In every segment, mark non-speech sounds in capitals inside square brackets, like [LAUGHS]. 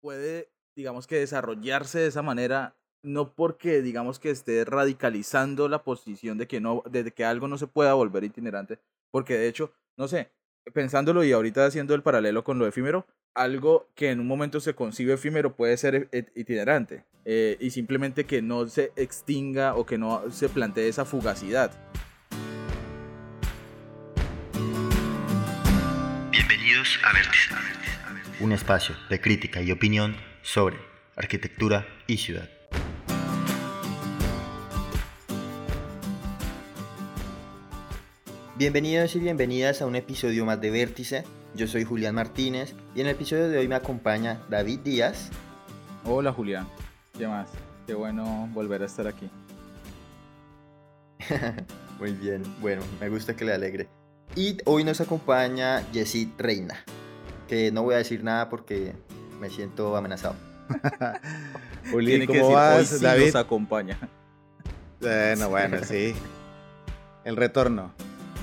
puede, digamos que desarrollarse de esa manera, no porque, digamos que esté radicalizando la posición de que, no, de que algo no se pueda volver itinerante, porque de hecho, no sé, pensándolo y ahorita haciendo el paralelo con lo efímero, algo que en un momento se concibe efímero puede ser e, itinerante eh, y simplemente que no se extinga o que no se plantee esa fugacidad. Bienvenidos a Vértice, un espacio de crítica y opinión sobre arquitectura y ciudad. Bienvenidos y bienvenidas a un episodio más de Vértice. Yo soy Julián Martínez y en el episodio de hoy me acompaña David Díaz. Hola Julián, ¿qué más? Qué bueno volver a estar aquí. [LAUGHS] Muy bien, bueno, me gusta que le alegre. Y hoy nos acompaña Jessit Reina, que no voy a decir nada porque me siento amenazado. [LAUGHS] Julián, ¿cómo vas? David nos acompaña. Bueno, bueno, [LAUGHS] sí. El retorno.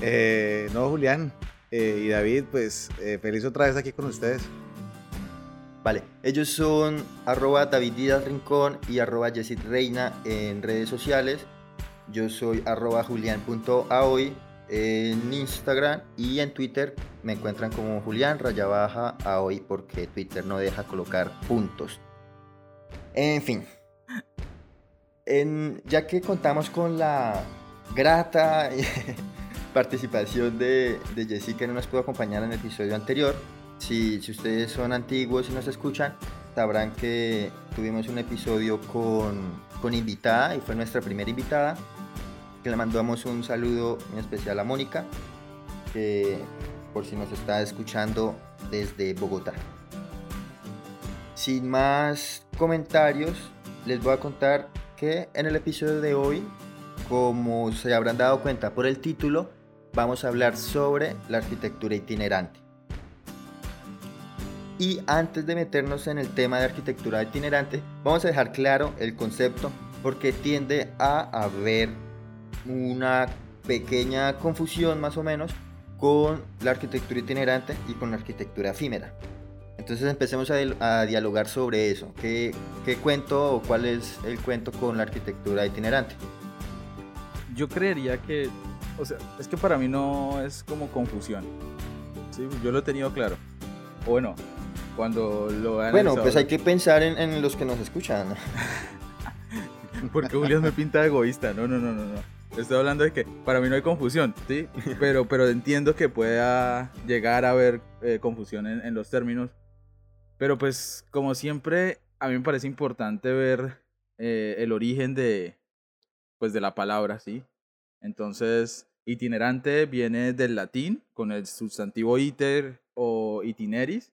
Eh, no, Julián eh, y David, pues eh, feliz otra vez aquí con ustedes. Vale, ellos son arroba David Díaz Rincón y arroba Reina en redes sociales. Yo soy arroba julián.aoy en Instagram y en Twitter me encuentran como Julián raya baja aoy porque Twitter no deja colocar puntos. En fin, ya que contamos con la grata [LAUGHS] participación de, de que no nos pudo acompañar en el episodio anterior. Si, si ustedes son antiguos y nos escuchan, sabrán que tuvimos un episodio con, con invitada y fue nuestra primera invitada. Le mandamos un saludo en especial a Mónica, que por si nos está escuchando desde Bogotá. Sin más comentarios, les voy a contar que en el episodio de hoy, como se habrán dado cuenta por el título, vamos a hablar sobre la arquitectura itinerante. Y antes de meternos en el tema de arquitectura itinerante, vamos a dejar claro el concepto porque tiende a haber una pequeña confusión más o menos con la arquitectura itinerante y con la arquitectura efímera. Entonces empecemos a, dialogar sobre eso. ¿Qué, ¿Qué cuento o cuál es el cuento con la arquitectura itinerante? Yo creería que o sea, es que para mí no es como confusión. Sí, yo lo he tenido claro. O bueno, cuando lo Bueno, pues hay que pensar en, los que nos escuchan. [LAUGHS] Porque Julián me pinta egoísta. No, no, no, no, no. Estoy hablando de que para mí no hay confusión, ¿sí? Pero, pero entiendo que pueda llegar a haber eh, confusión en, los términos. Pero pues, como siempre, a mí me parece importante ver eh, el origen de, pues, de la palabra, ¿sí? Entonces, Itinerante viene del latín con el sustantivo iter o itineris,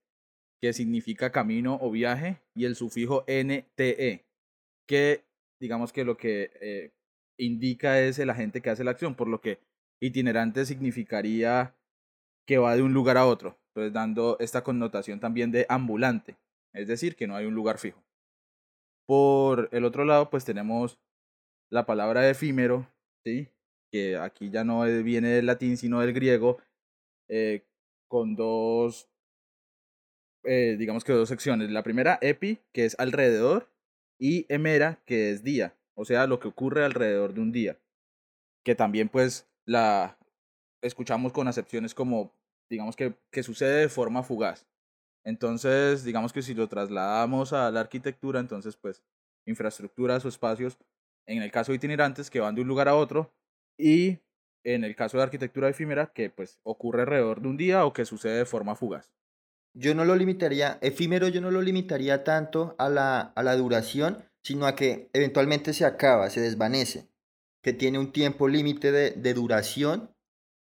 que significa camino o viaje, y el sufijo nte, que digamos que lo que eh, indica es el agente que hace la acción, por lo que itinerante significaría que va de un lugar a otro, entonces dando esta connotación también de ambulante, es decir, que no hay un lugar fijo. Por el otro lado, pues tenemos la palabra efímero, ¿sí? que aquí ya no viene del latín, sino del griego, eh, con dos, eh, digamos que dos secciones. La primera, epi, que es alrededor, y emera, que es día, o sea, lo que ocurre alrededor de un día, que también pues la escuchamos con acepciones como, digamos que, que sucede de forma fugaz. Entonces, digamos que si lo trasladamos a la arquitectura, entonces pues infraestructuras o espacios, en el caso de itinerantes que van de un lugar a otro, y en el caso de arquitectura efímera, que pues ocurre alrededor de un día o que sucede de forma fugaz. Yo no lo limitaría, efímero yo no lo limitaría tanto a la, a la duración, sino a que eventualmente se acaba, se desvanece, que tiene un tiempo límite de, de, duración,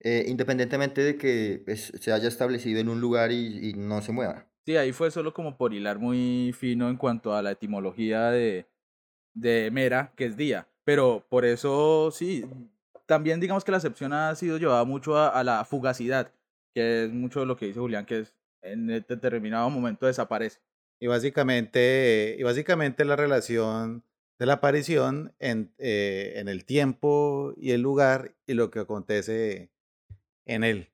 eh, independientemente de que pues, se haya establecido en un lugar y, y, no se mueva. Sí, ahí fue solo como por hilar muy fino en cuanto a la etimología de, de mera, que es día. Pero por eso sí, también digamos que la excepción ha sido llevada mucho a, la fugacidad, que es mucho de lo que dice Julián, que es en determinado momento desaparece. Y básicamente, y básicamente la relación de la aparición en, eh, en el tiempo y el lugar y lo que acontece en él.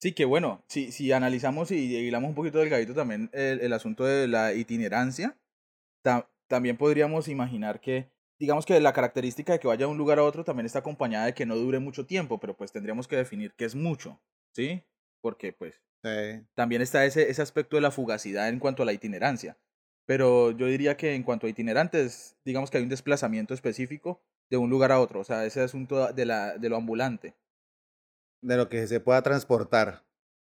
Sí, que bueno, si, si analizamos y hilamos un poquito delgadito también el, el asunto de la itinerancia, también podríamos imaginar que, digamos que la característica de que vaya de un lugar a otro también está acompañada de que no dure mucho tiempo, pero pues tendríamos que definir qué es mucho, ¿sí? Porque pues también está ese, ese aspecto de la fugacidad en cuanto a la itinerancia. Pero yo diría que en cuanto a itinerantes, digamos que hay un desplazamiento específico de un lugar a otro, o sea, ese asunto de, la, de lo ambulante. De lo que se pueda transportar.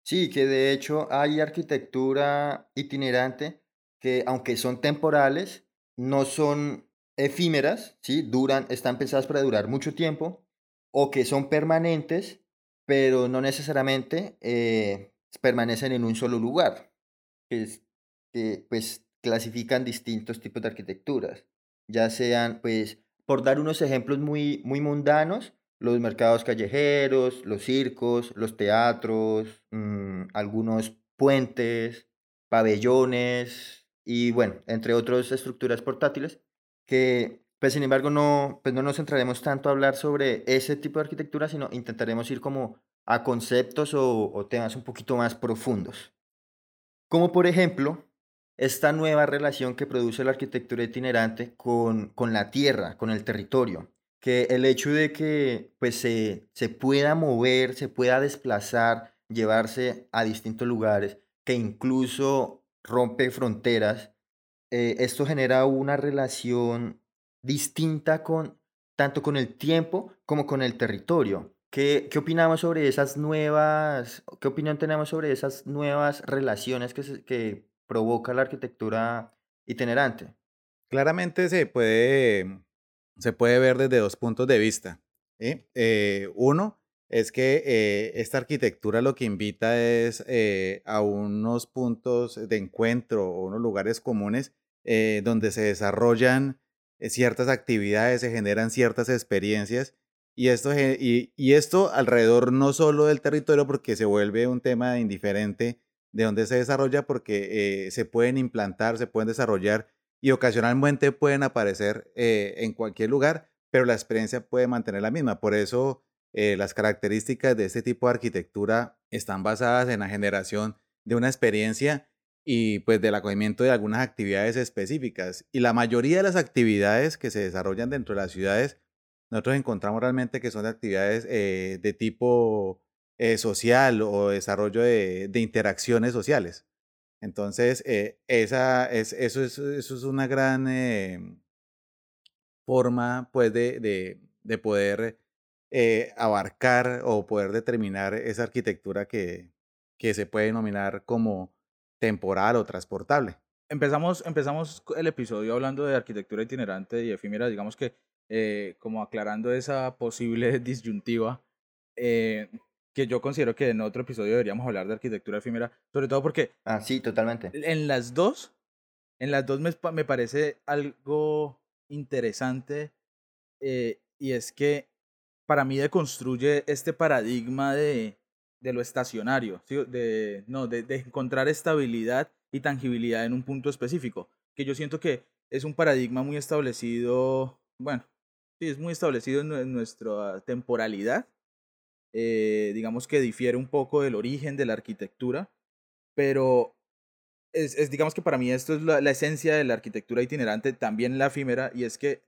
Sí, que de hecho hay arquitectura itinerante que aunque son temporales, no son efímeras, ¿sí? Duran, están pensadas para durar mucho tiempo, o que son permanentes, pero no necesariamente eh, permanecen en un solo lugar, que, que pues clasifican distintos tipos de arquitecturas, ya sean, pues, por dar unos ejemplos muy, muy mundanos, los mercados callejeros, los circos, los teatros, mm, algunos puentes, pabellones y bueno, entre otras estructuras portátiles que pues sin embargo no, pues no nos centraremos tanto a hablar sobre ese tipo de arquitectura, sino intentaremos ir como a conceptos o, temas un poquito más profundos. Como por ejemplo, esta nueva relación que produce la arquitectura itinerante con, con la tierra, con el territorio, que el hecho de que pues, se, se pueda mover, se pueda desplazar, llevarse a distintos lugares, que incluso rompe fronteras, eh, esto genera una relación distinta con tanto con el tiempo como con el territorio. ¿Qué, ¿Qué, opinamos sobre esas nuevas, qué opinión tenemos sobre esas nuevas relaciones que, que provoca la arquitectura itinerante? Claramente se puede se puede ver desde dos puntos de vista. Eh, uno es que eh, esta arquitectura lo que invita es eh, a unos puntos de encuentro o unos lugares comunes donde se desarrollan ciertas actividades, se generan ciertas experiencias y esto, y, esto alrededor no solo del territorio porque se vuelve un tema indiferente de dónde se desarrolla porque se pueden implantar, se pueden desarrollar y ocasionalmente pueden aparecer eh, en cualquier lugar, pero la experiencia puede mantener la misma. Por eso eh, las características de este tipo de arquitectura están basadas en la generación de una experiencia y pues del acogimiento de algunas actividades específicas. Y la mayoría de las actividades que se desarrollan dentro de las ciudades, nosotros encontramos realmente que son actividades eh, de tipo social o desarrollo de interacciones sociales. Entonces, eh, esa es, eso, es, eso es una gran em, forma pues, de, de, de poder eh, abarcar o poder determinar esa arquitectura que, que se puede denominar como temporal o transportable. Empezamos, empezamos el episodio hablando de arquitectura itinerante y efímera, digamos que eh, como aclarando esa posible [LAUGHS] disyuntiva, eh, que yo considero que en otro episodio deberíamos hablar de arquitectura efímera, sobre todo porque... Ah, sí, totalmente. En las dos, en las dos me, me parece algo interesante eh, y es que para mí deconstruye este paradigma de, de lo estacionario, de, no, de, de encontrar estabilidad y tangibilidad en un punto específico, que yo siento que es un paradigma muy establecido, bueno, sí, es muy establecido en nuestra temporalidad, eh, digamos que difiere un poco del origen de la arquitectura, pero es, digamos que para mí esto es la, la, esencia de la arquitectura itinerante, también la efímera, y es que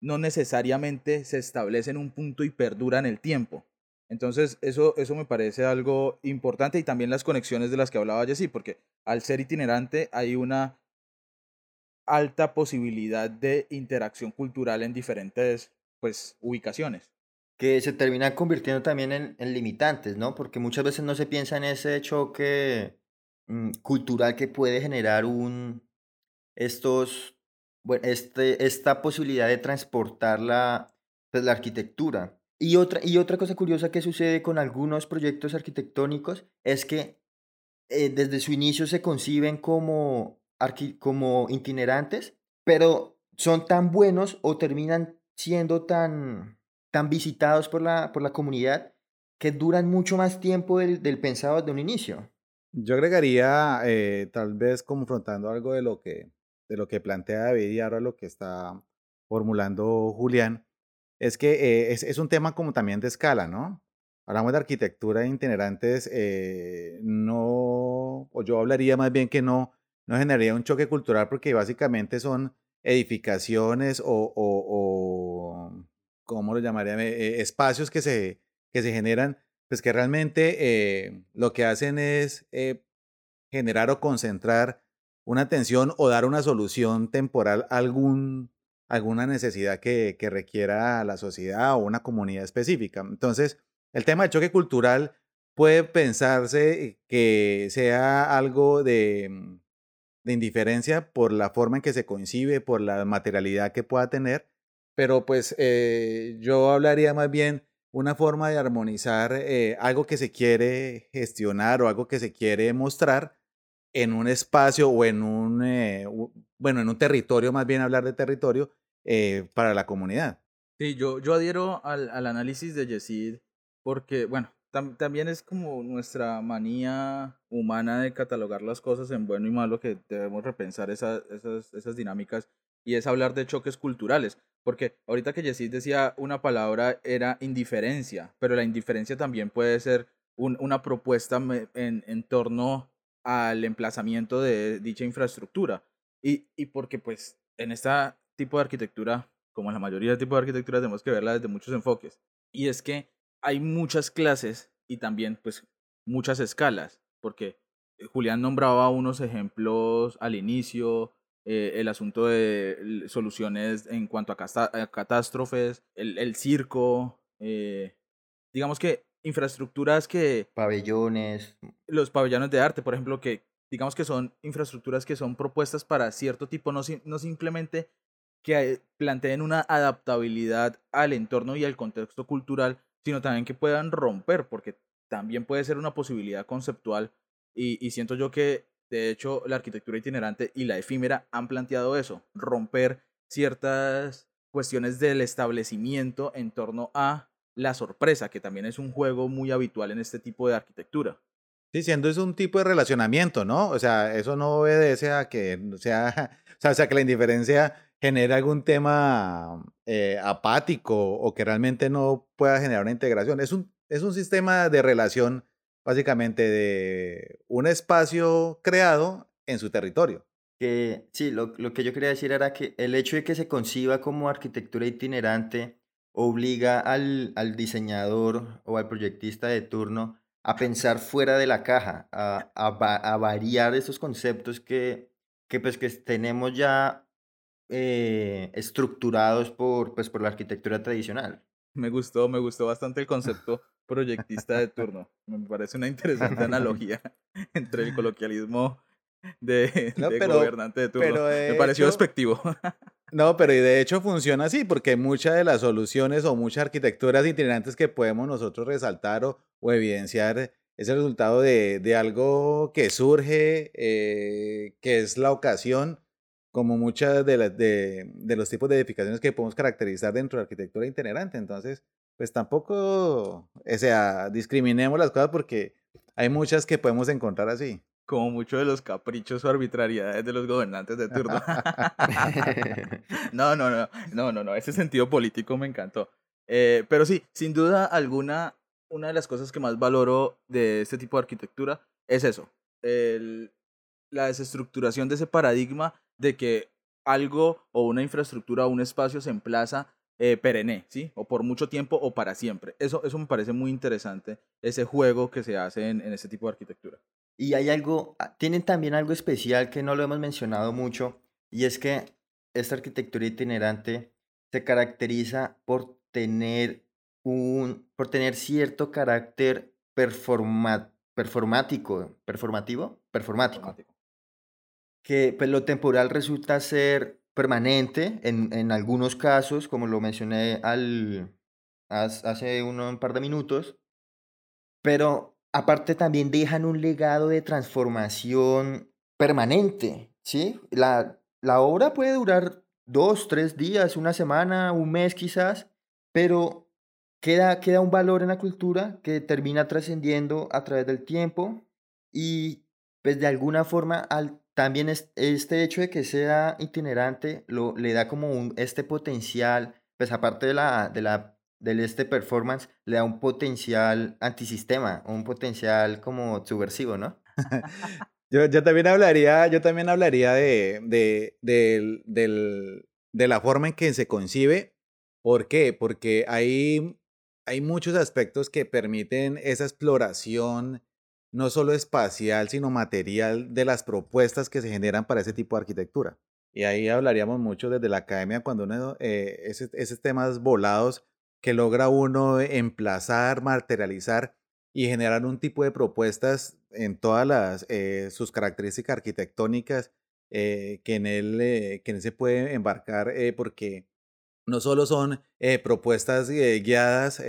no necesariamente se establece en un punto y perdura en el tiempo. Entonces, eso, eso me parece algo importante y también las conexiones de las que hablaba Jessy, porque al ser itinerante hay una alta posibilidad de interacción cultural en diferentes pues, ubicaciones que se termina convirtiendo también en, limitantes, ¿no? Porque muchas veces no se piensa en ese choque mm, cultural que puede generar un, estos, este, esta posibilidad de transportar la, pues, la arquitectura. Y otra, y otra cosa curiosa que sucede con algunos proyectos arquitectónicos es que eh, desde su inicio se conciben como, como itinerantes, pero son tan buenos o terminan siendo tan, tan visitados por la, por la comunidad que duran mucho más tiempo del, del pensado desde un inicio. Yo agregaría, eh, tal vez confrontando algo de lo, que, de lo que plantea David y ahora lo que está formulando Julián, es que eh, es, es, un tema como también de escala, ¿no? hablamos de arquitectura itinerantes, eh, no, o yo hablaría más bien que no, no generaría un choque cultural porque básicamente son edificaciones o, o, ¿cómo lo llamaría? Eh, espacios que se, que se generan, pues que realmente eh, lo que hacen es generar o concentrar una atención o dar una solución temporal a algún, alguna necesidad que, que requiera la sociedad o una comunidad específica. Entonces, el tema del choque cultural puede pensarse que sea algo de, de, indiferencia por la forma en que se concibe, por la materialidad que pueda tener, pero pues eh, yo hablaría más bien una forma de armonizar eh, algo que se quiere gestionar o algo que se quiere mostrar en un espacio o en un, eh, bueno, en un territorio, más bien hablar de territorio, para la comunidad. Sí, yo, yo adhiero al, al análisis de Yesid porque, bueno, también es como nuestra manía humana de catalogar las cosas en bueno y malo que debemos repensar esas, esas dinámicas y es hablar de choques culturales. Porque ahorita que Yesid decía una palabra era indiferencia, pero la indiferencia también puede ser un, una propuesta en, en torno al emplazamiento de dicha infraestructura. Y, y porque pues en este tipo de arquitectura, como en la mayoría de tipos de arquitectura, tenemos que verla desde muchos enfoques. Y es que hay muchas clases y también pues muchas escalas, porque eh, Julián nombraba unos ejemplos al inicio, eh, el asunto de soluciones en cuanto a, catástrofes, el, el circo, eh, digamos que infraestructuras que... Pabellones. Los pabellones de arte, por ejemplo, que digamos que son infraestructuras que son propuestas para cierto tipo, no, no simplemente que planteen una adaptabilidad al entorno y al contexto cultural, sino también que puedan romper, porque también puede ser una posibilidad conceptual y, siento yo que de hecho la arquitectura itinerante y la efímera han planteado eso, romper ciertas cuestiones del establecimiento en torno a la sorpresa, que también es un juego muy habitual en este tipo de arquitectura. Sí, siendo es un tipo de relacionamiento, ¿no? O sea, eso no obedece a que sea, [LAUGHS] o sea, que la indiferencia genera algún tema eh, apático o que realmente no pueda generar una integración. Es un, es un sistema de relación básicamente de un espacio creado en su territorio. Que, sí, lo, lo que yo quería decir era que el hecho de que se conciba como arquitectura itinerante obliga al, al diseñador o al proyectista de turno a pensar fuera de la caja, a, a, a variar esos conceptos que, que, pues, que tenemos ya eh, estructurados por, pues, por la arquitectura tradicional. Me gustó, me gustó bastante el concepto proyectista de turno. Me parece una interesante [LAUGHS] analogía [LAUGHS] entre el coloquialismo de, gobernante de turno. me pareció despectivo. [LAUGHS] No, pero y de hecho funciona así, porque muchas de las soluciones o muchas arquitecturas itinerantes que podemos nosotros resaltar o, o evidenciar es el resultado de, de algo que surge, eh, que es la ocasión como muchas de, las de, de, los tipos de edificaciones que podemos caracterizar dentro de la arquitectura itinerante. Entonces, pues tampoco, o sea, discriminemos las cosas porque hay muchas que podemos encontrar así. Como muchos de los caprichos o arbitrariedades de los gobernantes de turno. [LAUGHS] [LAUGHS] no, no, no, no, no, no, ese sentido político me encantó. Eh, pero sí, sin duda alguna, una de las cosas que más valoro de este tipo de arquitectura es eso, el, la desestructuración de ese paradigma de que algo o una infraestructura o un espacio se emplaza eh, perenne, ¿sí? O por mucho tiempo o para siempre. Eso, eso me parece muy interesante, ese juego que se hace en, en ese tipo de arquitectura. Y hay algo, ah, tienen también algo especial que no lo hemos mencionado mucho, y es que esta arquitectura itinerante se caracteriza por tener un, por tener cierto carácter performa, performático, performativo, performático que pues, lo temporal resulta ser permanente en, en algunos casos, como lo mencioné al, hace uno, un par de minutos, pero aparte también dejan un legado de transformación permanente, ¿sí? La, la obra puede durar dos, tres días, una semana, un mes quizás, pero queda, queda un valor en la cultura que termina trascendiendo a través del tiempo y pues de alguna forma al también este hecho de que sea itinerante lo, le da como un, este potencial, pues aparte de la, de la del este performance le da un potencial antisistema, un potencial como subversivo, ¿no? [LAUGHS] yo, yo, también hablaría, yo también hablaría de, de, de, de, la forma en que se concibe. ¿Por qué? Porque hay, hay muchos aspectos que permiten esa exploración no solo espacial, sino material de las propuestas que se generan para ese tipo de arquitectura. Y ahí hablaríamos mucho desde la academia cuando uno, eh, esos, temas volados que logra uno emplazar, materializar y generar un tipo de propuestas en todas las, eh, sus características arquitectónicas eh, que, en él, que en él se puede embarcar porque no solo son propuestas guiadas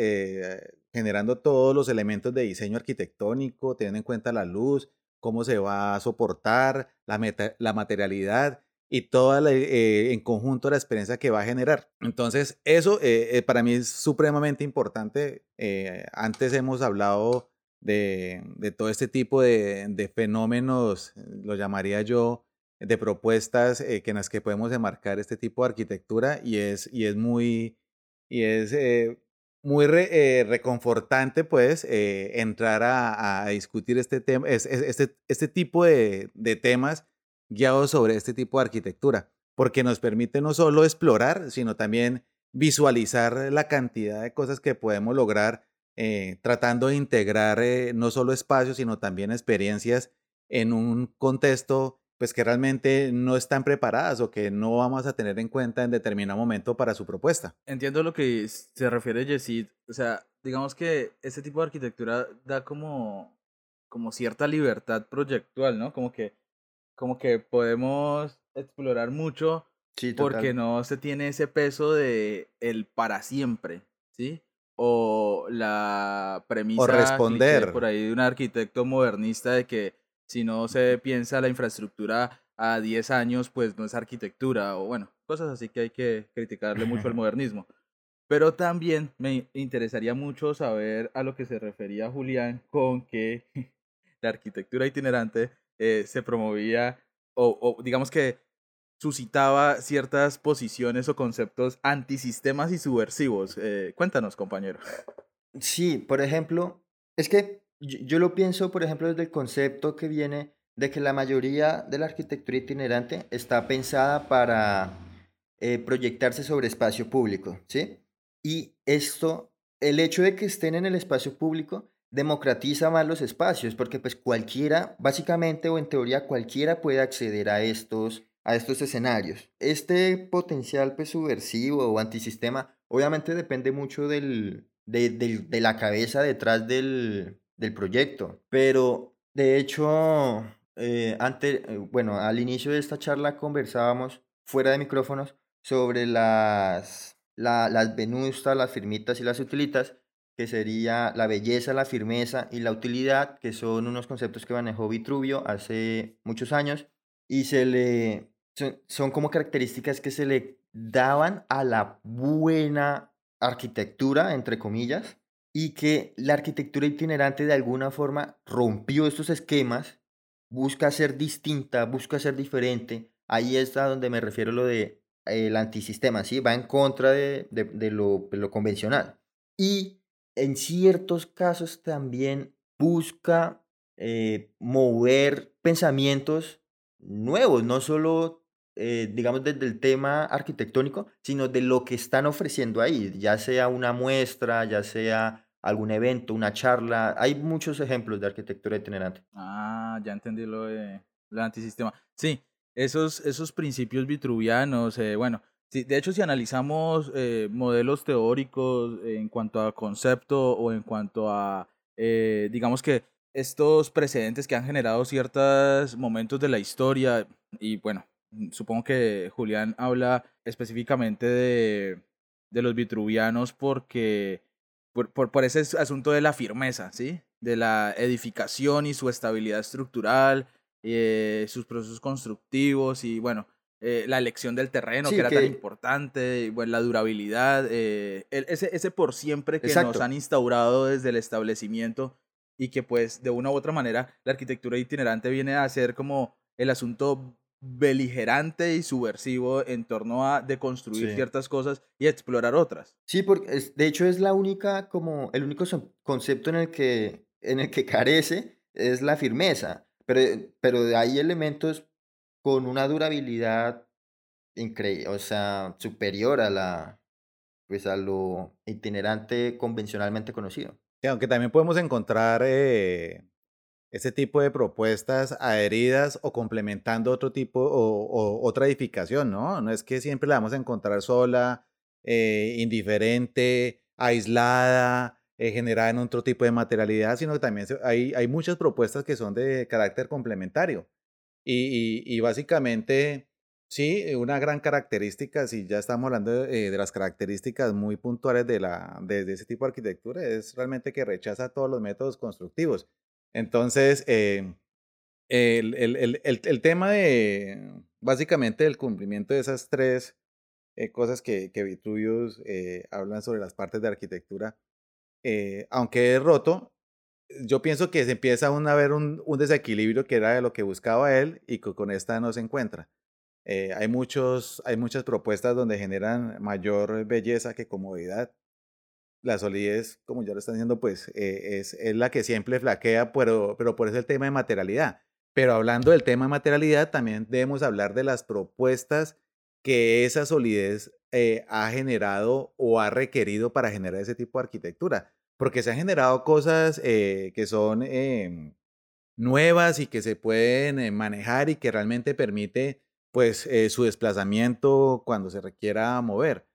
generando todos los elementos de diseño arquitectónico, teniendo en cuenta la luz, cómo se va a soportar, la, la materialidad y toda eh, en conjunto la experiencia que va a generar. Entonces, eso eh, eh, para mí es supremamente importante. antes hemos hablado de, de todo este tipo de, fenómenos, lo llamaría yo, de propuestas que en las que podemos enmarcar este tipo de arquitectura y es, y es muy, y es, muy reconfortante pues entrar a, discutir este, tema, este, este tipo de, temas guiados sobre este tipo de arquitectura, porque nos permite no solo explorar, sino también visualizar la cantidad de cosas que podemos lograr eh, tratando de integrar eh, no solo espacios, sino también experiencias en un contexto pues que realmente no están preparadas o que no vamos a tener en cuenta en determinado momento para su propuesta. Entiendo lo que se refiere Yesid, o sea, digamos que este tipo de arquitectura da como, como cierta libertad proyectual, ¿no? Como que como que podemos explorar mucho porque no se tiene ese peso de el para siempre, ¿sí? O la premisa o responder. por ahí de un arquitecto modernista de que si no se piensa la infraestructura a 10 años, pues no es arquitectura, o bueno, cosas así que hay que criticarle mucho al [LAUGHS] modernismo. Pero también me interesaría mucho saber a lo que se refería Julián con que [LAUGHS] la arquitectura itinerante eh, se promovía o, digamos que suscitaba ciertas posiciones o conceptos antisistemas y subversivos. Eh, cuéntanos, compañero. Sí, por ejemplo, es que yo, lo pienso, por ejemplo, desde el concepto que viene de que la mayoría de la arquitectura itinerante está pensada para eh, proyectarse sobre espacio público, ¿sí? Y esto, el hecho de que estén en el espacio público democratiza más los espacios, porque pues cualquiera, básicamente o en teoría cualquiera puede acceder a estos, a estos escenarios. Este potencial pues subversivo o antisistema obviamente depende mucho del, de, la cabeza detrás del, proyecto, pero de hecho, eh, eh, bueno, al inicio de esta charla conversábamos fuera de micrófonos sobre las, las venustas, las firmitas y las utilitas, que sería la belleza, la firmeza y la utilidad, que son unos conceptos que manejó Vitruvio hace muchos años y se le son, como características que se le daban a la buena arquitectura, entre comillas, y que la arquitectura itinerante de alguna forma rompió estos esquemas, busca ser distinta, busca ser diferente. Ahí está donde me refiero lo de el antisistema, ¿sí? Va en contra de, de, lo, de lo convencional. Y en ciertos casos también busca eh, mover pensamientos nuevos, no solo, eh, digamos, desde el tema arquitectónico, sino de lo que están ofreciendo ahí, ya sea una muestra, ya sea algún evento, una charla. Hay muchos ejemplos de arquitectura itinerante. Ah, ya entendí lo de antisistema. Sí, esos, esos principios vitruvianos, eh, bueno, de hecho, si analizamos eh, modelos teóricos en cuanto a concepto o en cuanto a, digamos que estos precedentes que han generado ciertos momentos de la historia, y bueno, supongo que Julián habla específicamente de, de los vitruvianos porque, por, por, ese asunto de la firmeza, ¿sí? De la edificación y su estabilidad estructural, eh, sus procesos constructivos y bueno, eh, la elección del terreno, que era tan importante, bueno, la durabilidad, eh, ese, ese por siempre que nos han instaurado desde el establecimiento y que pues de una u otra manera la arquitectura itinerante viene a ser como el asunto beligerante y subversivo en torno a deconstruir ciertas cosas y explorar otras. Sí, porque de hecho es la única, como el único concepto en el que, en el que [LAUGHS] carece es la firmeza, pero, pero hay elementos con una durabilidad increíble, o sea, superior a la, pues a lo itinerante convencionalmente conocido. aunque también podemos encontrar eh, ese tipo de propuestas adheridas o complementando otro tipo o, otra edificación, ¿no? No es que siempre la vamos a encontrar sola, eh, indiferente, aislada, eh, generada en otro tipo de materialidad, sino que también hay, hay muchas propuestas que son de carácter complementario. Y, y, básicamente, sí, una gran característica, si ya estamos hablando de, de las características muy puntuales de, la, de, de ese tipo de arquitectura, es realmente que rechaza todos los métodos constructivos entonces, eh, el, el, el, el, tema de, básicamente, el cumplimiento de esas tres eh, cosas que, que Vitruvius eh, hablan sobre las partes de arquitectura, aunque es roto, yo pienso que se empieza aún a ver un, un, desequilibrio que era de lo que buscaba él y que con esta no se encuentra. hay, muchos, hay muchas propuestas donde generan mayor belleza que comodidad la solidez, como ya lo están diciendo, pues eh, es, es, la que siempre flaquea, pero, pero por eso el tema de materialidad. Pero hablando del tema de materialidad, también debemos hablar de las propuestas que esa solidez eh, ha generado o ha requerido para generar ese tipo de arquitectura. Porque se han generado cosas eh, que son em, nuevas y que se pueden manejar y que realmente permite pues su desplazamiento cuando se requiera mover.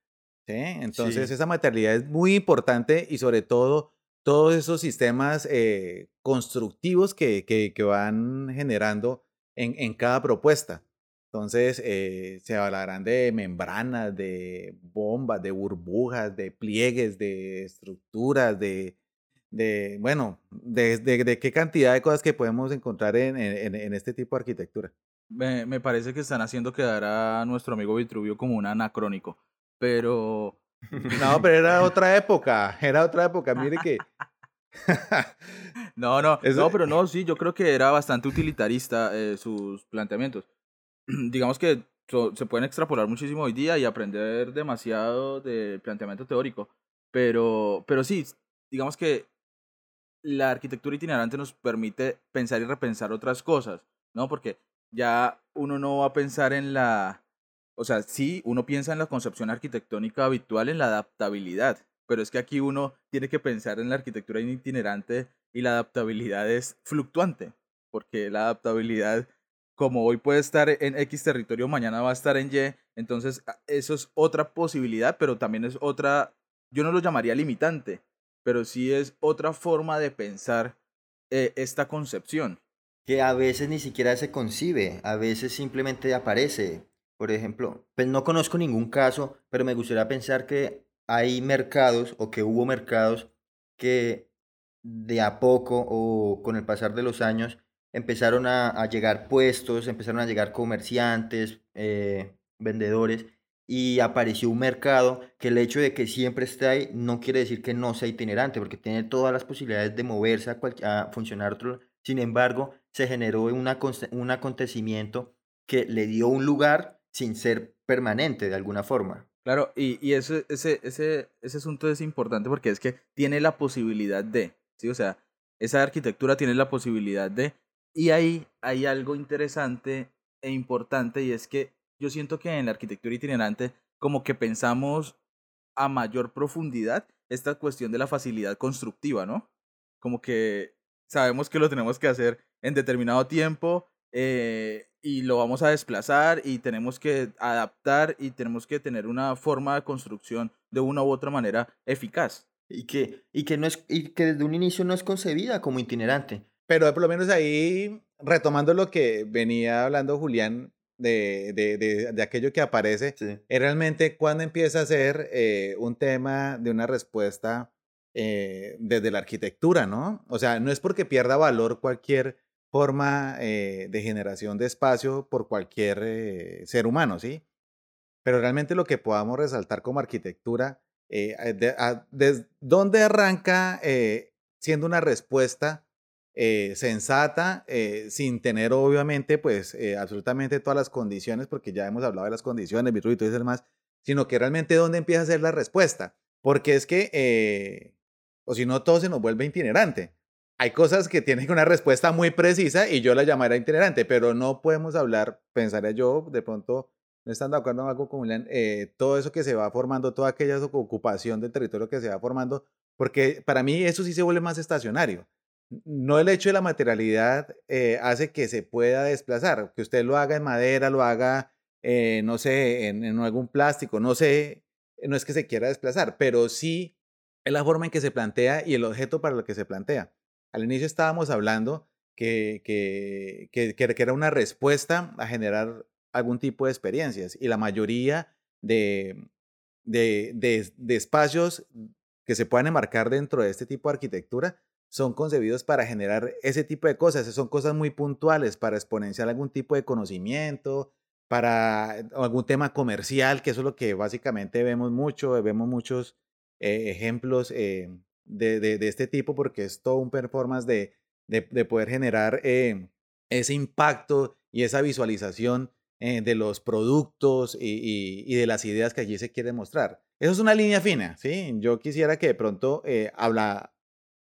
Entonces esa materialidad es muy importante y sobre todo todos esos sistemas eh, constructivos que, que, van generando en, en, cada propuesta. Entonces eh, se hablarán de membranas, de bombas, de burbujas, de pliegues, de estructuras, de, de bueno, de, de, qué cantidad de cosas que podemos encontrar en, en, en este tipo de arquitectura. Me, me, parece que están haciendo quedar a nuestro amigo Vitruvio como un anacrónico pero... No, pero era otra época, era otra época, mire [LAUGHS] que... no, no, no, pero no, sí, yo creo que era bastante utilitarista eh, sus planteamientos. [CLEARS THROAT] Digamos que se pueden extrapolar muchísimo hoy día y aprender demasiado de planteamiento teórico, pero, pero sí, digamos que la arquitectura itinerante nos permite pensar y repensar otras cosas, ¿no? Porque ya uno no va a pensar en la o sea, sí, uno piensa en la concepción arquitectónica habitual, en la adaptabilidad, pero es que aquí uno tiene que pensar en la arquitectura itinerante y la adaptabilidad es fluctuante, porque la adaptabilidad, como hoy puede estar en X territorio, mañana va a estar en Y, entonces eso es otra posibilidad, pero también es otra, yo no lo llamaría limitante, pero sí es otra forma de pensar eh, esta concepción. Que a veces ni siquiera se concibe, a veces simplemente aparece. Por ejemplo, pues no conozco ningún caso, pero me gustaría pensar que hay mercados o que hubo mercados que de a poco o con el pasar de los años empezaron a, llegar puestos, empezaron a llegar comerciantes, eh, vendedores y apareció un mercado que el hecho de que siempre esté ahí no quiere decir que no sea itinerante, porque tiene todas las posibilidades de moverse a, a funcionar. Sin embargo, se generó un acontecimiento que le dio un lugar sin ser permanente de alguna forma. Claro, y, y ese, ese, ese, ese asunto es importante porque es que tiene la posibilidad de, ¿sí? O sea, esa arquitectura tiene la posibilidad de, y ahí hay algo interesante e importante y es que yo siento que en la arquitectura itinerante como que pensamos a mayor profundidad esta cuestión de la facilidad constructiva, ¿no? Como que sabemos que lo tenemos que hacer en determinado tiempo, eh, y lo vamos a desplazar y tenemos que adaptar y tenemos que tener una forma de construcción de una u otra manera eficaz. Y que, y que, no es, y que desde un inicio no es concebida como itinerante. Pero por lo menos ahí, retomando lo que venía hablando Julián de, de, de, de aquello que aparece, es realmente cuando empieza a ser eh, un tema de una respuesta eh, desde la arquitectura, ¿no? O sea, no es porque pierda valor cualquier forma eh, de generación de espacio por cualquier eh, ser humano, ¿sí? Pero realmente lo que podamos resaltar como arquitectura, eh, de, ¿dónde arranca siendo una respuesta eh, sensata, eh, sin tener obviamente pues eh, absolutamente todas las condiciones, porque ya hemos hablado de las condiciones, virtud y demás, sino que realmente dónde empieza a ser la respuesta. Porque es que, o si no, todo se nos vuelve itinerante. Hay cosas que tienen una respuesta muy precisa y yo la llamaría itinerante, pero no podemos hablar, pensaría yo, de pronto, no están de acuerdo en algo como todo eso que se va formando, toda aquella ocupación del territorio que se va formando, porque para mí eso sí se vuelve más estacionario no el hecho de la materialidad eh, hace que se pueda desplazar, que usted lo haga en madera, lo haga, eh, no sé, en, algún plástico, no sé, no es que se quiera desplazar, pero sí es la forma en que se plantea y el objeto para lo que se plantea. Al inicio estábamos hablando que, que, que, era una respuesta a generar algún tipo de experiencias y la mayoría de, de, de espacios que se puedan enmarcar dentro de este tipo de arquitectura son concebidos para generar ese tipo de cosas. Son cosas muy puntuales para exponenciar algún tipo de conocimiento, para algún tema comercial, que eso es lo que básicamente vemos mucho, vemos muchos eh, ejemplos eh, de, este tipo, porque es todo un performance de, de, poder generar eh, ese impacto y esa visualización de los productos y, de las ideas que allí se quiere mostrar. Eso es una línea fina, ¿sí? Yo quisiera que de pronto habla,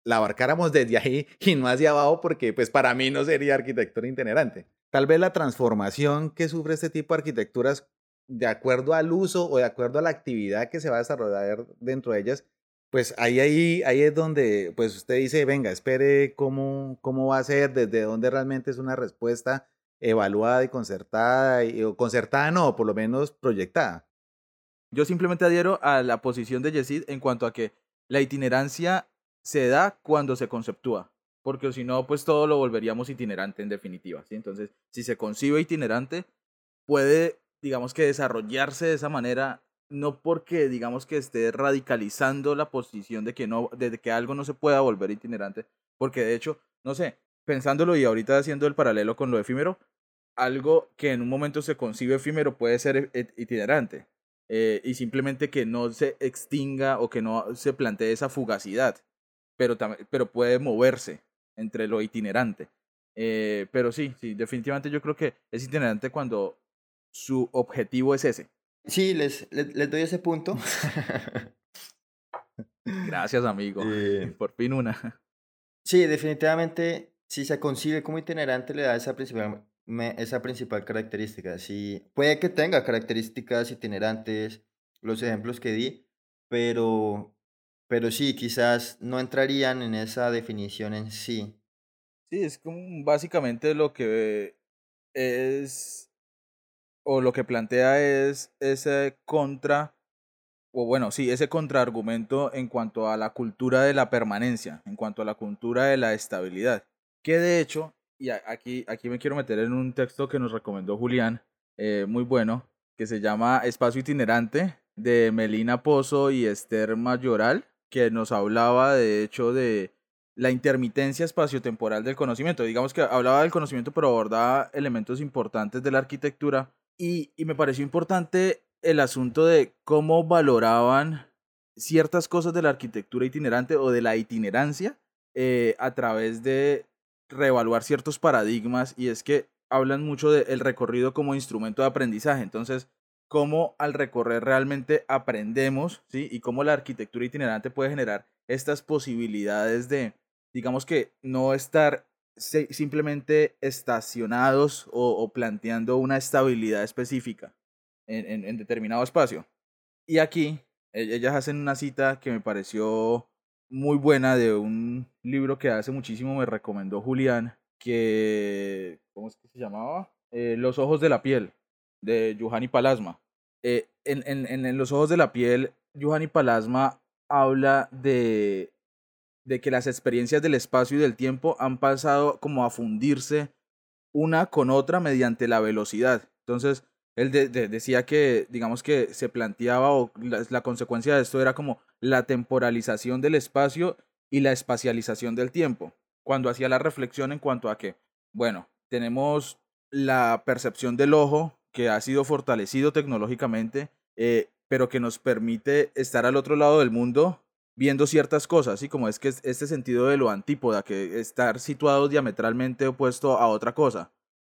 la abarcáramos desde ahí [LAUGHS] y no hacia abajo porque pues para mí no sería arquitectura itinerante. Tal vez la transformación que sufre este tipo de arquitecturas de acuerdo al uso o de acuerdo a la actividad que se va a desarrollar dentro de ellas, pues ahí, ahí, ahí es donde pues usted dice, venga, espere cómo, cómo va a ser, desde dónde realmente es una respuesta evaluada y concertada, y, o concertada no, por lo menos proyectada. Yo simplemente adhiero a la posición de Yesid en cuanto a que la itinerancia se da cuando se conceptúa, porque si no, pues todo lo volveríamos itinerante en definitiva, ¿sí? Entonces, si se concibe itinerante, puede, digamos que desarrollarse de esa manera, no porque, digamos que esté radicalizando la posición de que, no, de que algo no se pueda volver itinerante, porque de hecho, no sé, pensándolo y ahorita haciendo el paralelo con lo efímero, algo que en un momento se concibe efímero puede ser e, itinerante. Eh, y simplemente que no se extinga o que no se plantee esa fugacidad pero, pero puede moverse entre lo itinerante. Eh, pero sí, sí, definitivamente yo creo que es itinerante cuando su objetivo es ese. Sí, les, les, doy ese punto. [LAUGHS] [LAUGHS] Gracias, amigo. Eh, Por fin una. Sí, definitivamente, si se concibe como itinerante, le da esa principal, esa principal característica. Sí, puede que tenga características itinerantes, los ejemplos que di, pero pero sí, quizás no entrarían en esa definición en sí. Sí, es como básicamente lo que es, o lo que plantea es ese contra, o bueno, sí, ese contraargumento en cuanto a la cultura de la permanencia, en cuanto a la cultura de la estabilidad. Que de hecho, y aquí, aquí me quiero meter en un texto que nos recomendó Julián, eh, muy bueno, que se llama Espacio Itinerante, de Melina Pozo y Esther Mayoral que nos hablaba de hecho de la intermitencia espaciotemporal del conocimiento. Digamos que hablaba del conocimiento, pero abordaba elementos importantes de la arquitectura. Y, me pareció importante el asunto de cómo valoraban ciertas cosas de la arquitectura itinerante o de la itinerancia eh, a través de reevaluar ciertos paradigmas. Y es que hablan mucho del recorrido como instrumento de aprendizaje. Entonces, cómo al recorrer realmente aprendemos, ¿sí? Y cómo la arquitectura itinerante puede generar estas posibilidades de, digamos que, no estar simplemente estacionados o, planteando una estabilidad específica en, determinado espacio. Y aquí e, ellas hacen una cita que me pareció muy buena de un libro que hace muchísimo me recomendó Julián, que, ¿cómo es que se llamaba? Eh, Los ojos de la piel de Johanny Palasma. Eh, en, en, en, Los ojos de la piel, Johanny Palasma habla de, de que las experiencias del espacio y del tiempo han pasado como a fundirse una con otra mediante la velocidad. Entonces, él decía que, digamos que se planteaba o la, consecuencia de esto era como la temporalización del espacio y la espacialización del tiempo, cuando hacía la reflexión en cuanto a que, bueno, tenemos la percepción del ojo que ha sido fortalecido tecnológicamente, eh, pero que nos permite estar al otro lado del mundo viendo ciertas cosas, ¿sí? Como es que es este sentido de lo antípoda, que estar situado diametralmente opuesto a otra cosa.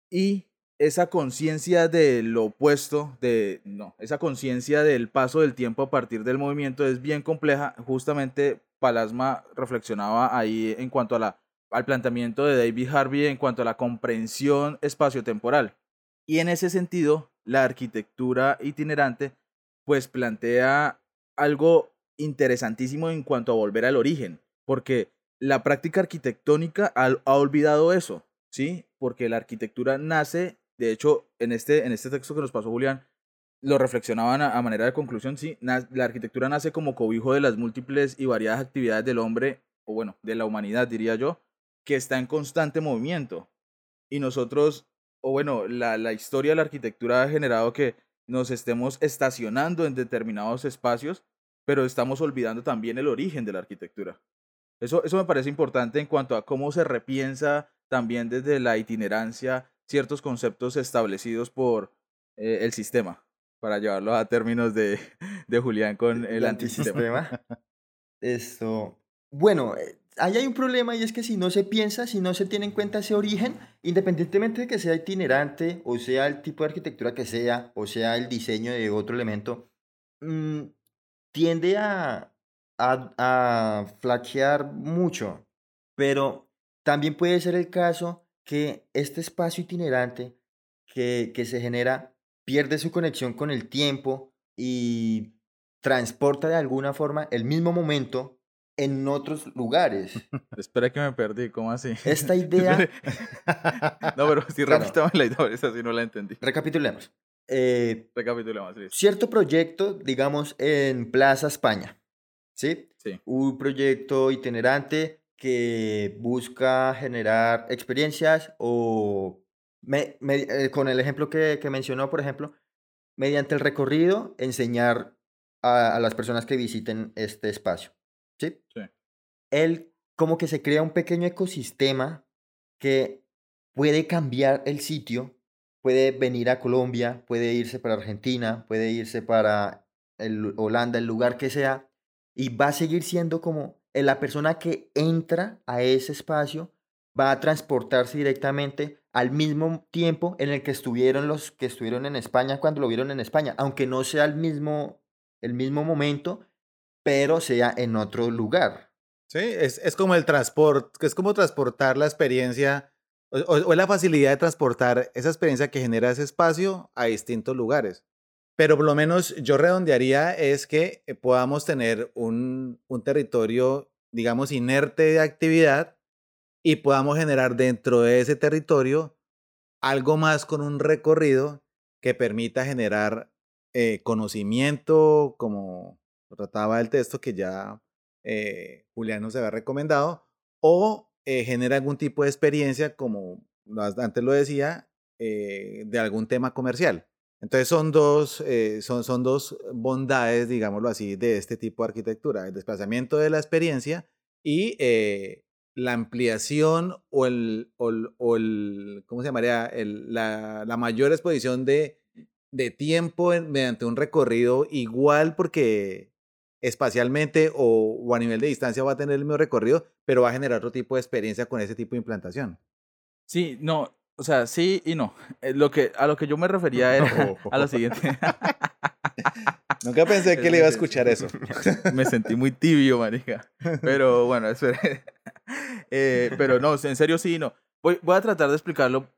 Y esa conciencia de lo opuesto, de, no, esa conciencia del paso del tiempo a partir del movimiento es bien compleja. Justamente Palasma reflexionaba ahí en cuanto a la, al planteamiento de David Harvey en cuanto a la comprensión espaciotemporal. Y en ese sentido, la arquitectura itinerante pues plantea algo interesantísimo en cuanto a volver al origen, porque la práctica arquitectónica ha, olvidado eso, ¿sí? Porque la arquitectura nace de hecho, en este, en este texto que nos pasó Julián, lo reflexionaban a, manera de conclusión, sí, la arquitectura nace como cobijo de las múltiples y variadas actividades del hombre, o bueno, de la humanidad, diría yo, que está en constante movimiento. Y nosotros, o bueno, la, la historia de la arquitectura ha generado que nos estemos estacionando en determinados espacios, pero estamos olvidando también el origen de la arquitectura. Eso, eso me parece importante en cuanto a cómo se repiensa también desde la itinerancia ciertos conceptos establecidos por eh, el sistema, para llevarlo a términos de, [LAUGHS] de Julián con el, antisistema. Esto, bueno, eh, ahí hay un problema y es que si no se piensa, si no se tiene en cuenta ese origen, independientemente de que sea itinerante o sea el tipo de arquitectura que sea o sea el diseño de otro elemento, mm, tiende a, a, a flaquear mucho. Pero también puede ser el caso que este espacio itinerante que, que se genera pierde su conexión con el tiempo y transporta de alguna forma el mismo momento en otros lugares. [LAUGHS] Espera que me perdí, ¿cómo así? Esta [LAUGHS] idea... [LAUGHS] no, pero si repitamos la idea, esa sí no la entendí. Recapitulemos. Eh, Cierto proyecto, digamos, en Plaza España, ¿sí? Sí. Un proyecto itinerante que busca generar experiencias o, eh, con el ejemplo que, mencionó, por ejemplo, mediante el recorrido, enseñar a, las personas que visiten este espacio. ¿Sí? Sí. Él como que se crea un pequeño ecosistema que puede cambiar el sitio, puede venir a Colombia, puede irse para Argentina, puede irse para el Holanda, el lugar que sea, y va a seguir siendo como la persona que entra a ese espacio va a transportarse directamente al mismo tiempo en el que estuvieron los que estuvieron en España cuando lo vieron en España, aunque no sea el mismo, el mismo momento, pero sea en otro lugar. Sí, es, es como el transporte, es como transportar la experiencia o, o, la facilidad de transportar esa experiencia que genera ese espacio a distintos lugares. Pero por lo menos yo redondearía es que eh, podamos tener un, un territorio, digamos, inerte de actividad y podamos generar dentro de ese territorio algo más con un recorrido que permita generar eh, conocimiento, como trataba el texto que ya eh, Julián nos había recomendado, o eh, genera algún tipo de experiencia, como antes lo decía, de algún tema comercial. Entonces son dos, eh, son, son dos bondades, digámoslo así, de este tipo de arquitectura, el desplazamiento de la experiencia y eh, la ampliación o el, o el, ¿cómo se llamaría? El, la, la, mayor exposición de, de tiempo mediante un recorrido igual porque espacialmente o, o, a nivel de distancia va a tener el mismo recorrido, pero va a generar otro tipo de experiencia con ese tipo de implantación. Sí, no, o sea, sí y no. Eh, lo que, a lo que yo me refería era a lo siguiente. [LAUGHS] Nunca pensé que le iba a escuchar eso. [LAUGHS] me sentí muy tibio, marica. Pero bueno, espere. [LAUGHS] Eh, pero no, en serio sí y no. Voy, voy a tratar de explicarlo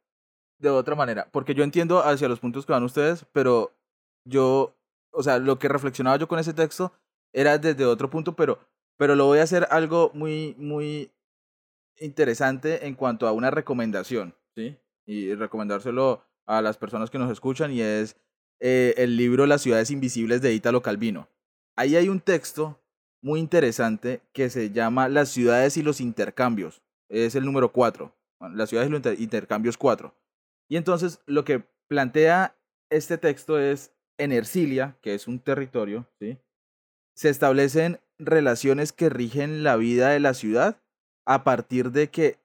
de otra manera, porque yo entiendo hacia los puntos que van ustedes, pero yo, o sea, lo que reflexionaba yo con ese texto era desde otro punto, pero, pero lo voy a hacer algo muy, muy interesante en cuanto a una recomendación, ¿sí? y recomendárselo a las personas que nos escuchan y es eh, el libro Las ciudades invisibles de Italo Calvino. Ahí hay un texto muy interesante que se llama Las ciudades y los intercambios. Es el número 4. las ciudades y los intercambios 4. Y entonces lo que plantea este texto es en Ercilia, que es un territorio, ¿sí? Se establecen relaciones que rigen la vida de la ciudad a partir de que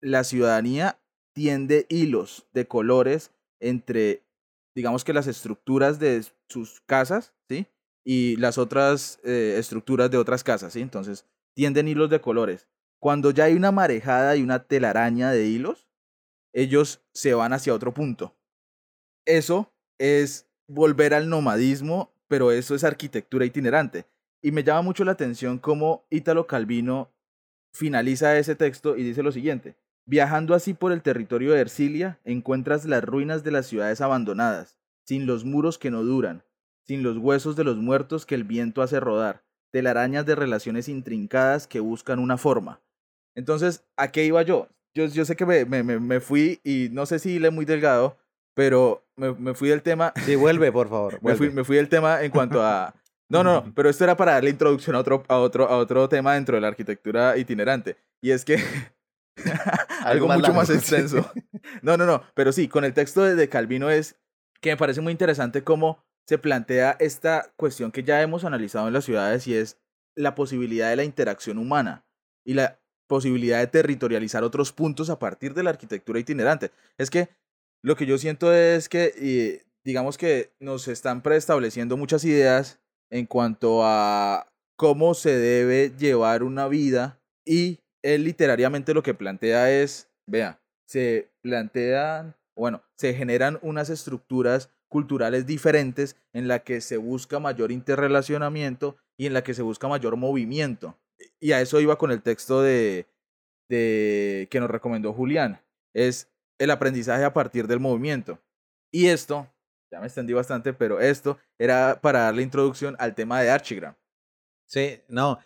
la ciudadanía tiende hilos de colores entre, digamos que las estructuras de sus casas, ¿sí? y las otras eh, estructuras de otras casas, ¿sí? Entonces, tienden hilos de colores. Cuando ya hay una marejada y una telaraña de hilos, ellos se van hacia otro punto. Eso es volver al nomadismo, pero eso es arquitectura itinerante. Y me llama mucho la atención cómo Ítalo Calvino finaliza ese texto y dice lo siguiente. Viajando así por el territorio de Ercilia, encuentras las ruinas de las ciudades abandonadas, sin los muros que no duran, sin los huesos de los muertos que el viento hace rodar, telarañas de relaciones intrincadas que buscan una forma. Entonces, ¿a qué iba yo? Yo, yo sé que me, me, me fui y no sé si le muy delgado, pero me, me, fui del tema. Sí, vuelve, por favor. [LAUGHS] me, fui, me fui del tema en cuanto a. No, no, no, pero esto era para darle introducción a otro, a otro, a otro tema dentro de la arquitectura itinerante. Y es que. [LAUGHS] algo, mucho más [LAUGHS] extenso. no, no, no, pero sí, con el texto de, de Calvino es que me parece muy interesante cómo se plantea esta cuestión que ya hemos analizado en las ciudades y es la posibilidad de la interacción humana y la posibilidad de territorializar otros puntos a partir de la arquitectura itinerante. Es que lo que yo siento es que, digamos que nos están preestableciendo muchas ideas en cuanto a cómo se debe llevar una vida y él literariamente lo que plantea es, vea, se plantean, bueno, se generan unas estructuras culturales diferentes en la que se busca mayor interrelacionamiento y en la que se busca mayor movimiento. Y a eso iba con el texto de, que nos recomendó Julián. Es el aprendizaje a partir del movimiento. Y esto, ya me extendí bastante, pero esto era para darle introducción al tema de Archigram. Sí, no.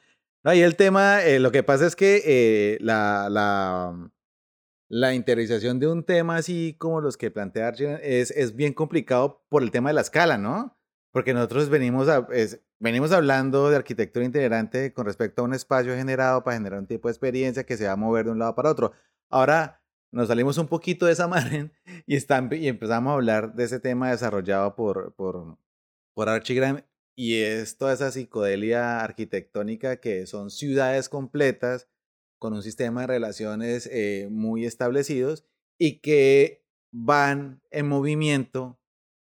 No, y el tema, eh, lo que pasa es que eh, la, la, la interiorización de un tema así como los que plantea Archigram es, es bien complicado por el tema de la escala, ¿no? Porque nosotros venimos, a, venimos hablando de arquitectura integrante con respecto a un espacio generado para generar un tipo de experiencia que se va a mover de un lado para otro. Ahora, nos salimos un poquito de esa [LAUGHS] margen y, están, y empezamos a hablar de ese tema desarrollado por, por, por Archigram y es toda esa psicodelia arquitectónica que son ciudades completas con un sistema de relaciones eh, muy establecidos y que van en movimiento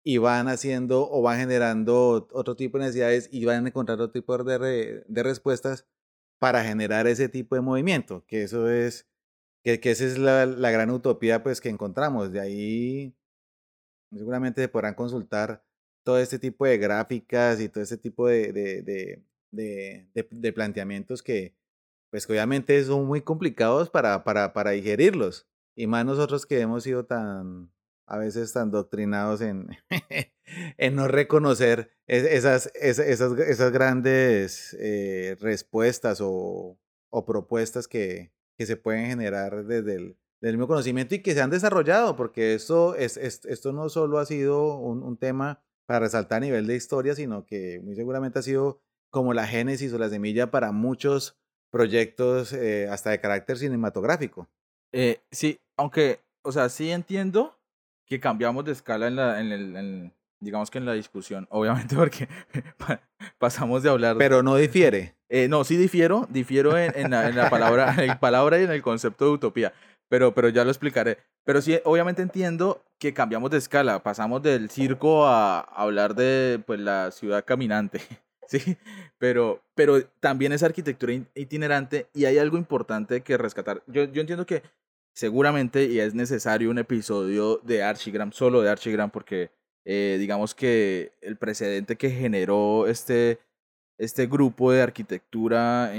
y van haciendo o van generando otro tipo de necesidades y van a encontrar otro tipo de respuestas para generar ese tipo de movimiento, que eso es que, esa es la, la, gran utopía pues, que encontramos. De ahí seguramente se podrán consultar todo este tipo de gráficas y todo este tipo de, de, de, de, planteamientos que, pues, obviamente son muy complicados para, para, para digerirlos. Y más nosotros que hemos sido tan, a veces tan doctrinados en, [LAUGHS] en no reconocer esas, esas, esas, grandes eh, respuestas o, o propuestas que, que se pueden generar desde el, mismo conocimiento y que se han desarrollado, porque esto, es, esto no solo ha sido un, tema para resaltar a nivel de historia, sino que muy seguramente ha sido como la génesis o la semilla para muchos proyectos eh, hasta de carácter cinematográfico. Eh, sí, aunque, o sea, sí entiendo que cambiamos de escala en, la, en, el, digamos que en la discusión, [LAUGHS] obviamente porque pasamos de hablar... Pero no difiere. Eh, no, sí difiero, difiero en, en, la, palabra, en palabra y en el concepto de utopía, pero, pero ya lo explicaré. Pero sí, obviamente entiendo que cambiamos de escala, pasamos del circo a, hablar de pues, la ciudad caminante, [LAUGHS] ¿sí? Pero, pero también es arquitectura itinerante y hay algo importante que rescatar. Yo, yo entiendo que seguramente y es necesario un episodio de Archigram, solo de Archigram, porque eh, digamos que el precedente que generó este este grupo de arquitectura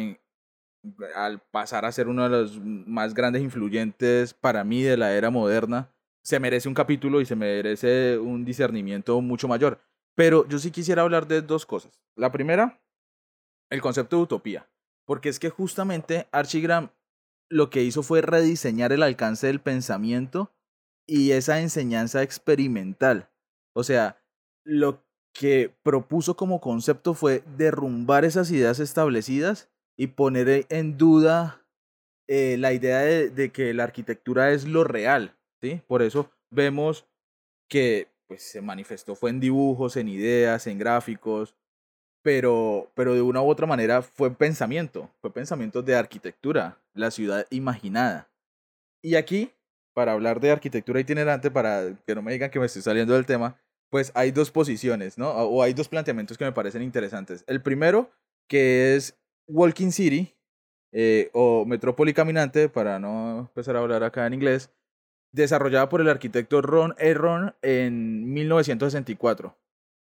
al pasar a ser uno de los más grandes influyentes para mí de la era moderna, se merece un capítulo y se merece un discernimiento mucho mayor. Pero yo sí quisiera hablar de dos cosas. La primera, el concepto de utopía. Porque es que justamente Archigram lo que hizo fue rediseñar el alcance del pensamiento y esa enseñanza experimental. O sea, lo que propuso como concepto fue derrumbar esas ideas establecidas y poner en duda eh, la idea de, que la arquitectura es lo real, ¿sí? Por eso vemos que pues, se manifestó fue en dibujos, en ideas, en gráficos, pero, pero de una u otra manera fue pensamiento, fue pensamiento de arquitectura, la ciudad imaginada. Y aquí, para hablar de arquitectura itinerante, para que no me digan que me estoy saliendo del tema, pues hay dos posiciones, ¿no? O hay dos planteamientos que me parecen interesantes. El primero, que es Walking City, eh, o Metrópoli Caminante, para no empezar a hablar acá en inglés, desarrollada por el arquitecto Ron Erron en 1964.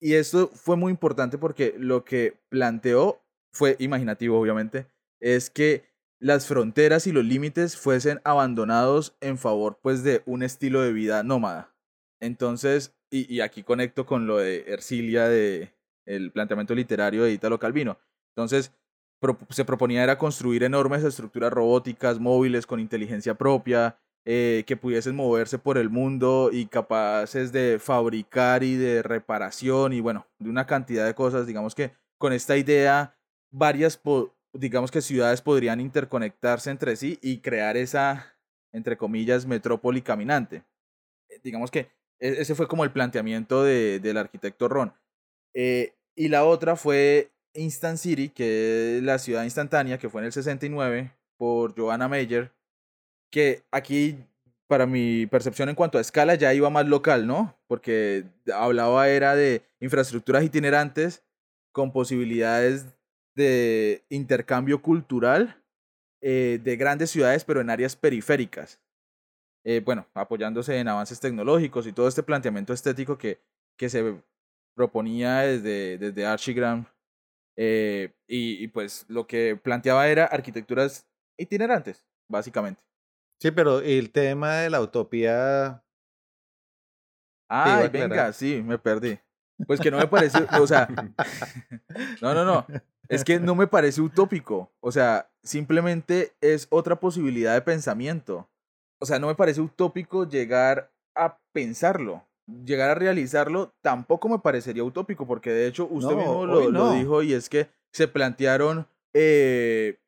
Y esto fue muy importante porque lo que planteó fue imaginativo, obviamente, es que las fronteras y los límites fuesen abandonados en favor pues de un estilo de vida nómada. Entonces, y, y aquí conecto con lo de Ercilia de el planteamiento literario de Italo Calvino. Entonces, se proponía era construir enormes estructuras robóticas, móviles, con inteligencia propia, eh, que pudiesen moverse por el mundo y capaces de fabricar y de reparación y bueno, de una cantidad de cosas. Digamos que con esta idea, varias, digamos que ciudades podrían interconectarse entre sí y crear esa, entre comillas, metrópoli caminante. Eh, digamos que ese fue como el planteamiento de, del arquitecto Ron. Eh, y la otra fue Instant City, que es la ciudad instantánea, que fue en el 69 por Joanna Meyer, que aquí, para mi percepción en cuanto a escala, ya iba más local, ¿no? Porque hablaba era de infraestructuras itinerantes con posibilidades de intercambio cultural eh, de grandes ciudades, pero en áreas periféricas. Eh, bueno, apoyándose en avances tecnológicos y todo este planteamiento estético que, que se proponía desde, desde Archigram eh, y, pues lo que planteaba era arquitecturas itinerantes, básicamente. Sí, pero el tema de la utopía. Ah, venga, sí, me perdí. Pues que no me parece, [LAUGHS] o sea, no, no, no, es que no me parece utópico, o sea, simplemente es otra posibilidad de pensamiento. O sea, no me parece utópico llegar a pensarlo llegar a realizarlo tampoco me parecería utópico, porque de hecho usted mismo lo, dijo y es que se plantearon eh,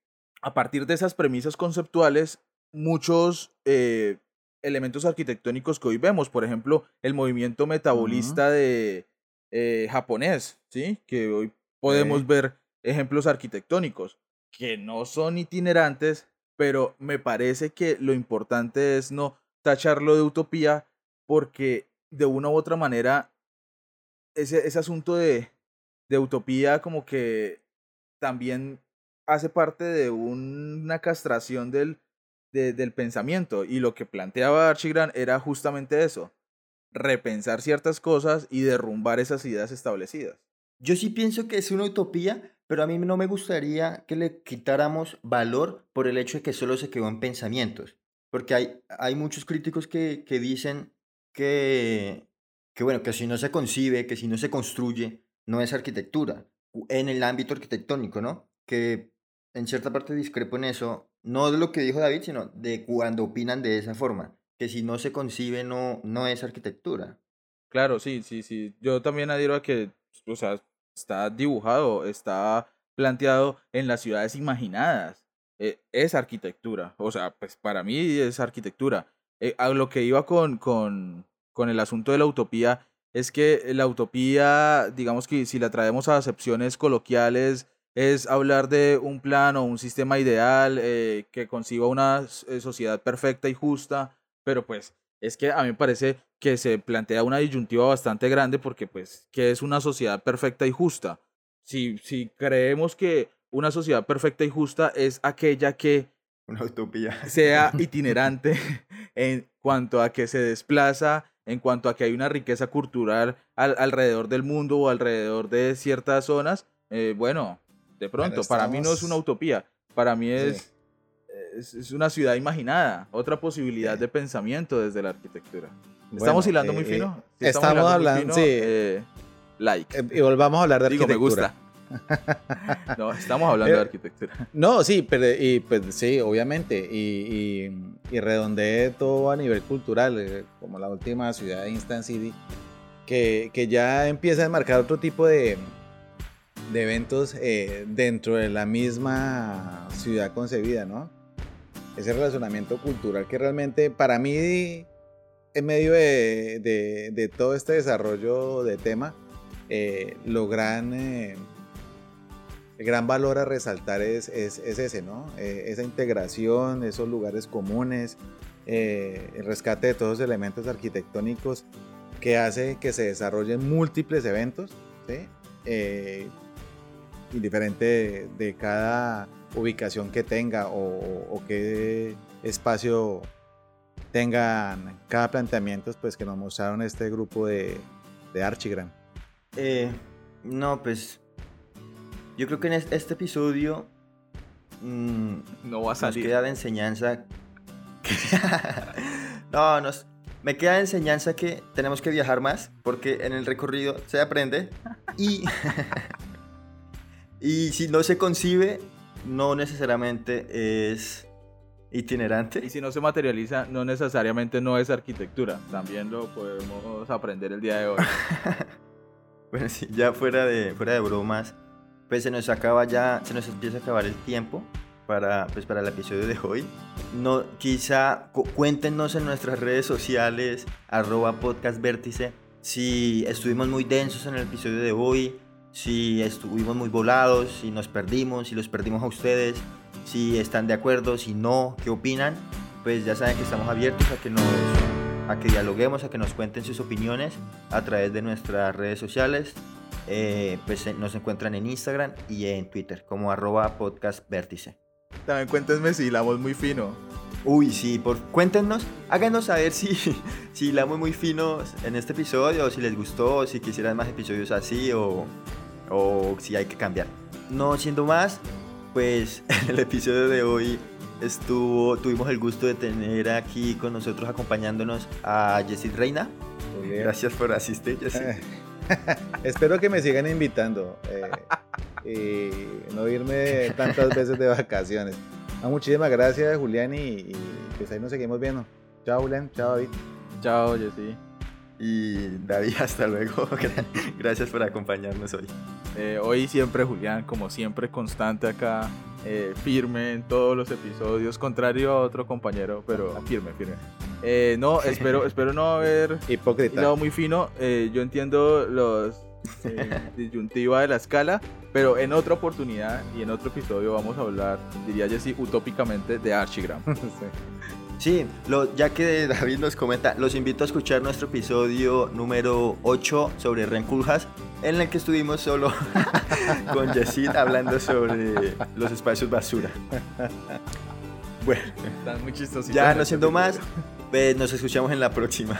a partir de esas premisas conceptuales muchos eh, elementos arquitectónicos que hoy vemos, por ejemplo, el movimiento metabolista de eh, japonés, ¿sí? Que hoy podemos ver ejemplos arquitectónicos que no son itinerantes, pero me parece que lo importante es no tacharlo de utopía porque de una u otra manera, ese, ese asunto de, de utopía como que también hace parte de una castración del, del pensamiento. Y lo que planteaba Archigran era justamente eso, repensar ciertas cosas y derrumbar esas ideas establecidas. Yo sí pienso que es una utopía, pero a mí no me gustaría que le quitáramos valor por el hecho de que solo se quedó en pensamientos. Porque hay, hay muchos críticos que, que dicen que, que, bueno, que si no se concibe, que si no se construye, no es arquitectura, en el ámbito arquitectónico, ¿no? Que en cierta parte discrepo en eso, no de lo que dijo David, sino de cuando opinan de esa forma, que si no se concibe no, no es arquitectura. Claro, sí, sí, sí. Yo también adhiero a que, o sea, está dibujado, está planteado en las ciudades imaginadas. Eh, es arquitectura. O sea, pues para mí es arquitectura. Eh, a lo que iba con, con, con el asunto de la utopía es que la utopía, digamos que si la traemos a acepciones coloquiales, es hablar de un plan o un sistema ideal eh, que conciba una eh, sociedad perfecta y justa, pero pues es que a mí me parece que se plantea una disyuntiva bastante grande porque pues, ¿qué es una sociedad perfecta y justa? Si, si creemos que una sociedad perfecta y justa es aquella que una utopía. [LAUGHS] Sea itinerante [LAUGHS] en cuanto a que se desplaza, en cuanto a que hay una riqueza cultural alrededor del mundo o alrededor de ciertas zonas. Eh, bueno, de pronto, para mí no es una utopía, para mí es, es, una ciudad imaginada, otra posibilidad de pensamiento desde la arquitectura. ¿Estamos hilando muy eh, fino? estamos, hablando, sí. Eh, like. y volvamos a hablar de arquitectura. me gusta. [LAUGHS] no, estamos hablando de eh, arquitectura. No, sí, pero y, pues sí, obviamente. Y, y, redondeé todo a nivel cultural, eh, como la última ciudad de Instant City, que, que ya empieza a marcar otro tipo de, de eventos eh, dentro de la misma ciudad concebida, ¿no? Ese relacionamiento cultural que realmente para mí, en medio de, todo este desarrollo de tema, logran el gran valor a resaltar es, es, ese, ¿no? Eh, esa integración, esos lugares comunes, eh, el rescate de todos los elementos arquitectónicos que hace que se desarrollen múltiples eventos, ¿sí? Eh, de cada ubicación que tenga o, o qué espacio tengan cada planteamiento pues que nos mostraron este grupo de, de Archigram. Eh, no, pues yo creo que en es- este episodio mm, No va a nos salir. queda de enseñanza. [LAUGHS] no, nos, me queda de enseñanza que tenemos que viajar más porque en el recorrido se aprende y, [LAUGHS] y si no se concibe, no necesariamente es itinerante. Y si no se materializa, no necesariamente no es arquitectura. También lo podemos aprender el día de hoy. [LAUGHS] Bueno, sí, ya fuera de, fuera de bromas, pues se nos acaba ya, se nos empieza a acabar el tiempo para, pues para el episodio de hoy. No, quizá cu- cuéntenos en nuestras redes sociales, arroba podcast vértice, si estuvimos muy densos en el episodio de hoy, si estuvimos muy volados, si nos perdimos, si los perdimos a ustedes, si están de acuerdo, si no, qué opinan. Pues ya saben que estamos abiertos a que nos a que dialoguemos, a que nos cuenten sus opiniones a través de nuestras redes sociales. Eh, pues eh, nos encuentran en Instagram y en Twitter como arroba. También cuéntenme si hilamos muy fino. Uy, sí, por, cuéntenos, háganos saber si, [LAUGHS] si hilamos muy finos en este episodio, o si les gustó, o si quisieran más episodios así, o, o si hay que cambiar. No siendo más, pues [LAUGHS] en el episodio de hoy estuvo, tuvimos el gusto de tener aquí con nosotros acompañándonos a Jessie Reina. Gracias por asistir, Jessie. [LAUGHS] Espero que me sigan invitando eh, y no irme tantas veces de vacaciones. Ah, muchísimas gracias, Julián, y, y pues ahí nos seguimos viendo. Chao, Julián. Chao, David. Chao, Jessy. Y David, [LAUGHS] hasta luego. [LAUGHS] Gracias por acompañarnos hoy. Eh, hoy siempre Julián, como siempre, constante acá, eh, firme en todos los episodios, contrario a otro compañero, pero firme, firme. Eh, no, [LAUGHS] espero, espero no haber Hipócrita. muy fino. Eh, yo entiendo los eh, disyuntiva de la escala, pero en otra oportunidad y en otro episodio vamos a hablar, diría Jessy, utópicamente de Archigram. Sí. Sí, lo, ya que [LAUGHS] David nos comenta, los invito a escuchar nuestro episodio número 8 sobre Renculjas, en el que estuvimos solo [LAUGHS] con Yesid hablando sobre los espacios basura. [LAUGHS] Bueno, Están muy chistositos ya no siendo más, nos escuchamos en la próxima.